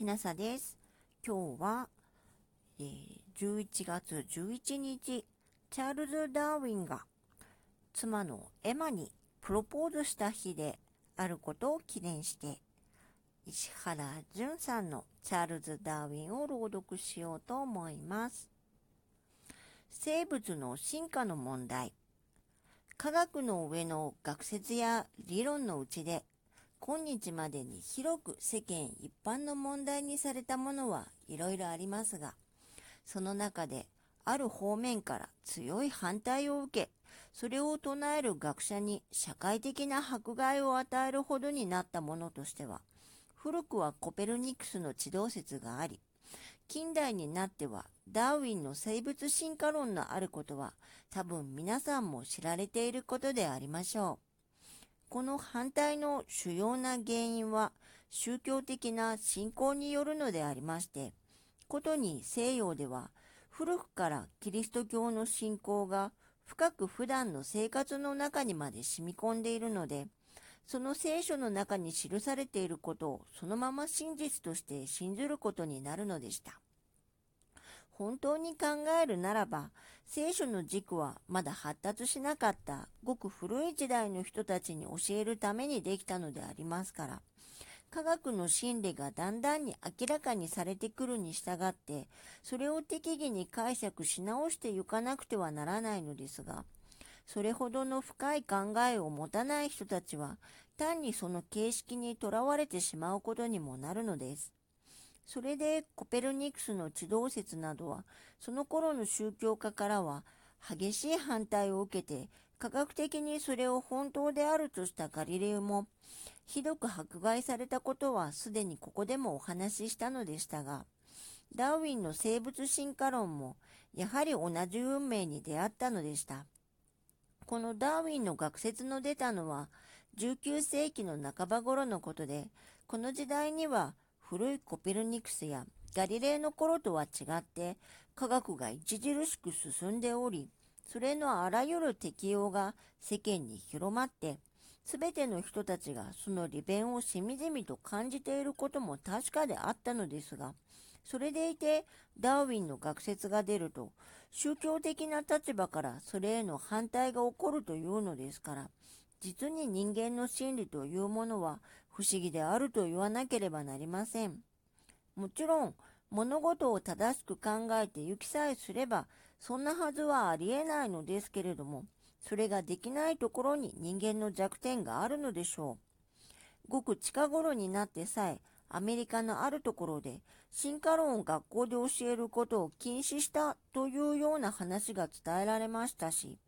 きなさです。今日は、えー、11月11日、チャールズ・ダーウィンが妻のエマにプロポーズした日であることを記念して、石原淳さんのチャールズ・ダーウィンを朗読しようと思います。生物の進化の問題。科学の上の学説や理論のうちで今日までに広く世間一般の問題にされたものはいろいろありますが、その中である方面から強い反対を受け、それを唱える学者に社会的な迫害を与えるほどになったものとしては、古くはコペルニクスの地動説があり、近代になってはダーウィンの生物進化論のあることは多分皆さんも知られていることでありましょう。この反対の主要な原因は宗教的な信仰によるのでありまして、ことに西洋では古くからキリスト教の信仰が深く普段の生活の中にまで染み込んでいるので、その聖書の中に記されていることをそのまま真実として信ずることになるのでした。本当に考えるならば、聖書の軸はまだ発達しなかったごく古い時代の人たちに教えるためにできたのでありますから、科学の真理がだんだんに明らかにされてくるに従って、それを適宜に解釈し直していかなくてはならないのですが、それほどの深い考えを持たない人たちは、単にその形式にとらわれてしまうことにもなるのです。それでコペルニクスの地動説などは、その頃の宗教家からは激しい反対を受けて、科学的にそれを本当であるとしたガリレオも、ひどく迫害されたことはすでにここでもお話ししたのでしたが、ダーウィンの生物進化論も、やはり同じ運命に出会ったのでした。このダーウィンの学説の出たのは、19世紀の半ば頃のことで、この時代には古いコペルニクスやガリレーの頃とは違って科学が著しく進んでおり、それのあらゆる適用が世間に広まって、すべての人たちがその利便をしみじみと感じていることも確かであったのですが、それでいてダーウィンの学説が出ると、宗教的な立場からそれへの反対が起こるというのですから、実に人間の心理というものは不思議であると言わなければなりません。もちろん、物事を正しく考えて行きさえすれば、そんなはずはありえないのですけれども、それができないところに人間の弱点があるのでしょう。ごく近頃になってさえ、アメリカのあるところで進化論を学校で教えることを禁止したというような話が伝えられましたし、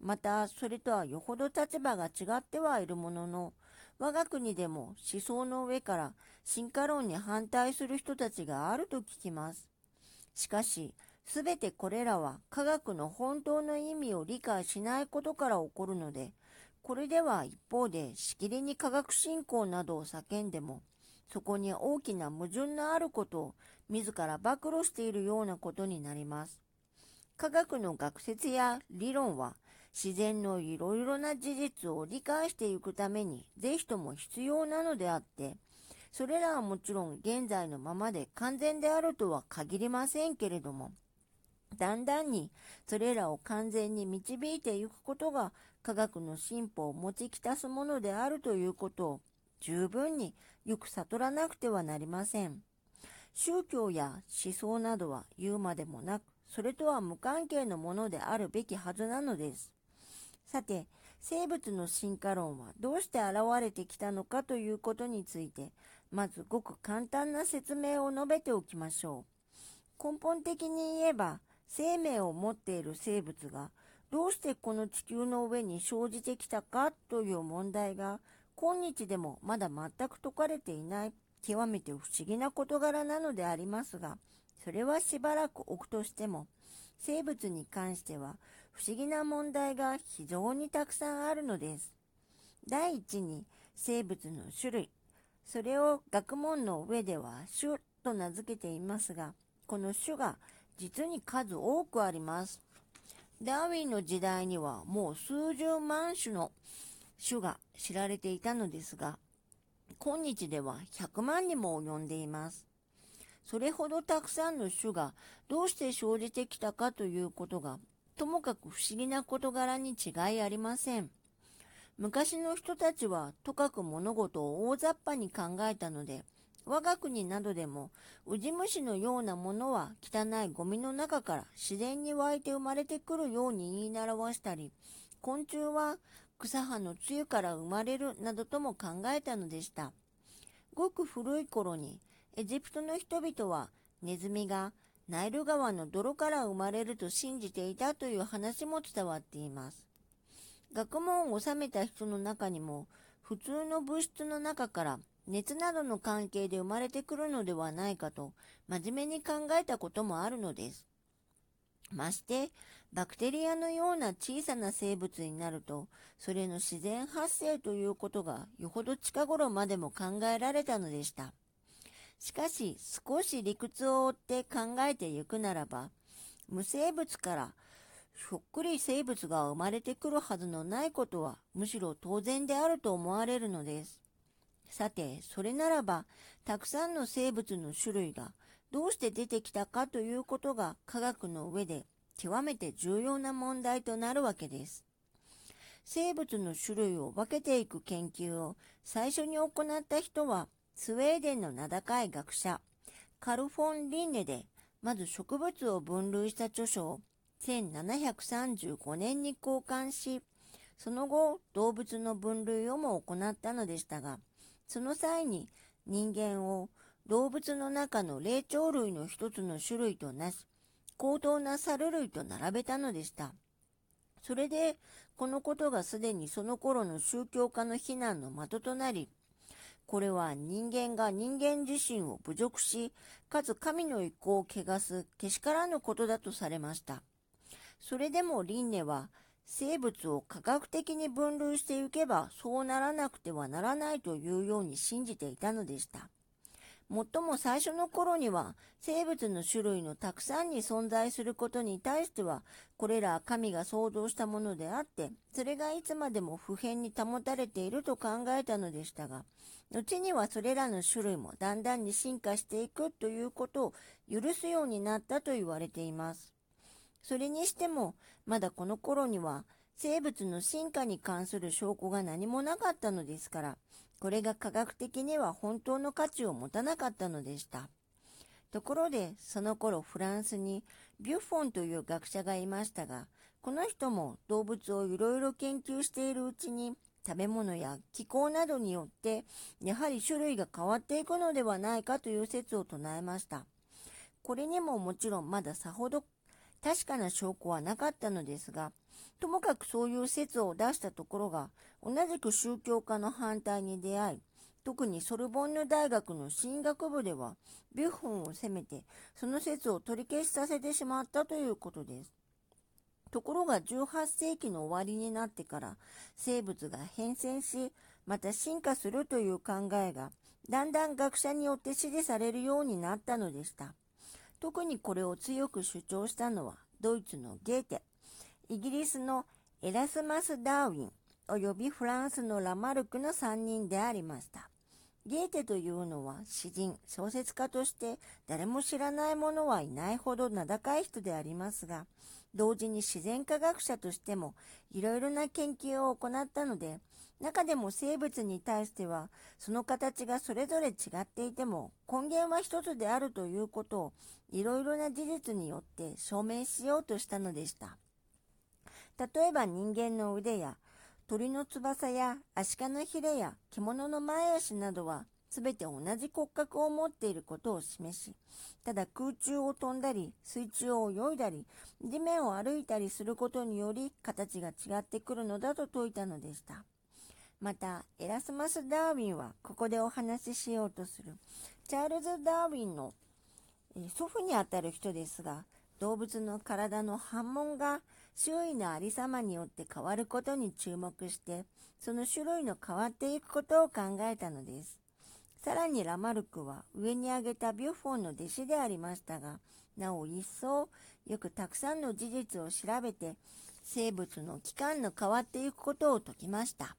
またそれとはよほど立場が違ってはいるものの、我が国でも思想の上から進化論に反対する人たちがあると聞きます。しかし、すべてこれらは科学の本当の意味を理解しないことから起こるので、これでは一方でしきりに科学振興などを叫んでも、そこに大きな矛盾のあることを自ら暴露しているようなことになります。科学の学説や理論は自然のいろいろな事実を理解していくためにぜひとも必要なのであって、それらはもちろん現在のままで完全であるとは限りませんけれども、だんだんにそれらを完全に導いていくことが科学の進歩を持ちきたすものであるということを十分によく悟らなくてはなりません。宗教や思想などは言うまでもなく、それとは無関係のものであるべきはずなのです。さて、生物の進化論はどうして現れてきたのかということについて、まずごく簡単な説明を述べておきましょう。根本的に言えば、生命を持っている生物がどうしてこの地球の上に生じてきたかという問題が今日でもまだ全く解かれていない極めて不思議な事柄なのでありますが、それはしばらく置くとしても、生物に関しては不思議な問題が非常にたくさんあるのです。第一に生物の種類。それを学問の上では種と名付けていますが、この種が実に数多くあります。ダーウィンの時代にはもう数十万種の種が知られていたのですが、今日では100万にも及んでいます。それほどたくさんの種がどうして生じてきたかということが、ともかく不思議な事柄に違いありません。昔の人たちはとかく物事を大雑把に考えたので、我が国などでも、ウジ虫のようなものは汚いゴミの中から自然に湧いて生まれてくるように言い習わしたり、昆虫は草葉の露から生まれるなどとも考えたのでした。ごく古い頃に、エジプトの人々はネズミがナイル川の泥から生まれると信じていたという話も伝わっています。学問を収めた人の中にも、普通の物質の中から熱などの関係で生まれてくるのではないかと真面目に考えたこともあるのです。まして、バクテリアのような小さな生物になると、それの自然発生ということがよほど近頃までも考えられたのでした。しかし、少し理屈を追って考えてゆくならば、無生物からそっくり生物が生まれてくるはずのないことはむしろ当然であると思われるのです。さて、それならば、たくさんの生物の種類がどうして出てきたかということが科学の上で極めて重要な問題となるわけです。生物の種類を分けていく研究を最初に行った人は、スウェーデンの名高い学者、カルフォン・リンネで、まず植物を分類した著書を1735年に交換し、その後、動物の分類をも行ったのでしたが、その際に人間を動物の中の霊長類の一つの種類となし、高等な猿類と並べたのでした。それで、このことがすでにその頃の宗教家の非難の的となり、これは人間が人間自身を侮辱し、かつ神の意向を汚すけしからぬことだとされました。それでも輪廻は、生物を科学的に分類していけばそうならなくてはならないというように信じていたのでした。もっとも最初の頃には生物の種類のたくさんに存在することに対してはこれら神が創造したものであってそれがいつまでも普遍に保たれていると考えたのでしたが後にはそれらの種類もだんだんに進化していくということを許すようになったと言われています。それにしても、まだこの頃には生物の進化に関する証拠が何もなかったのですから、これが科学的には本当の価値を持たなかったのでした。ところで、その頃フランスにビュッフォンという学者がいましたが、この人も動物をいろいろ研究しているうちに、食べ物や気候などによって、やはり種類が変わっていくのではないかという説を唱えました。これにももちろんまださほど確かな証拠はなかったのですが、ともかくそういう説を出したところが、同じく宗教家の反対に出会い、特にソルボンヌ大学の進学部では、ビュッフォンを責めて、その説を取り消しさせてしまったということです。ところが18世紀の終わりになってから、生物が変遷し、また進化するという考えが、だんだん学者によって支持されるようになったのでした。特にこれを強く主張したのはドイツのゲーテ、イギリスのエラスマス・ダーウィン、及びフランスのラマルクの3人でありました。ゲーテというのは詩人、小説家として誰も知らない者はいないほど名高い人でありますが、同時に自然科学者としてもいろいろな研究を行ったので、中でも生物に対しては、その形がそれぞれ違っていても、根源は一つであるということを、いろいろな事実によって証明しようとしたのでした。例えば人間の腕や、鳥の翼やアシカのヒレや獣の前足などは、すべて同じ骨格を持っていることを示し、ただ空中を飛んだり、水中を泳いだり、地面を歩いたりすることにより形が違ってくるのだと説いたのでした。また、エラスマス・ダーウィンはここでお話ししようとする、チャールズ・ダーウィンの、祖父にあたる人ですが、動物の体の反問が周囲のありさまによって変わることに注目して、その種類の変わっていくことを考えたのです。さらにラマルクは上に挙げたビュッフォンの弟子でありましたが、なお一層よくたくさんの事実を調べて、生物の器官の変わっていくことを説きました。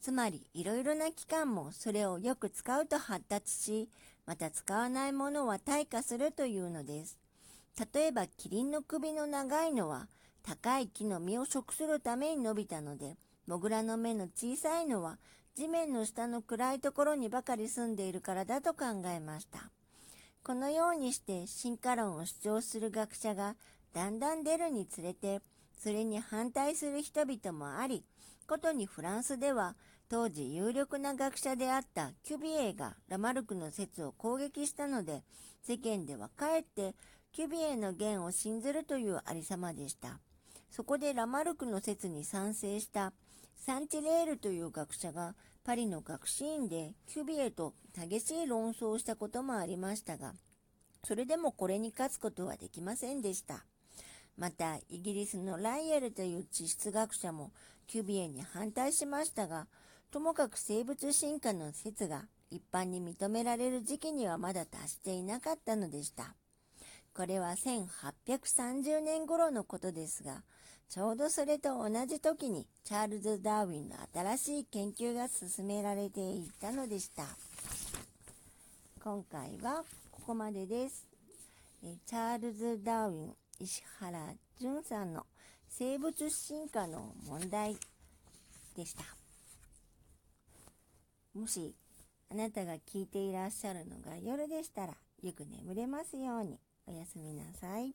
つまり、いろいろな機関もそれをよく使うと発達し、また使わないものは退化するというのです。例えばキリンの首の長いのは高い木の実を食するために伸びたので、モグラの目の小さいのは地面の下の暗いところにばかり住んでいるからだと考えました。このようにして進化論を主張する学者がだんだん出るにつれて、それに反対する人々もあり、ことにフランスでは当時有力な学者であったキュビエがラマルクの説を攻撃したので、世間ではかえってキュビエの言を信ずるというありさまでした。そこでラマルクの説に賛成したサンチレールという学者がパリの学士院でキュビエと激しい論争をしたこともありましたが、それでもこれに勝つことはできませんでした。また、イギリスのライエルという地質学者もキュビエに反対しましたが、ともかく生物進化の説が一般に認められる時期にはまだ達していなかったのでした。これは1830年頃のことですが、ちょうどそれと同じ時にチャールズ・ダーウィンの新しい研究が進められていったのでした。今回はここまでです。チャールズ・ダーウィン、石原淳さんの生物進化の問題でした。もしあなたが聞いていらっしゃるのが夜でしたらよく眠れますようにおやすみなさい。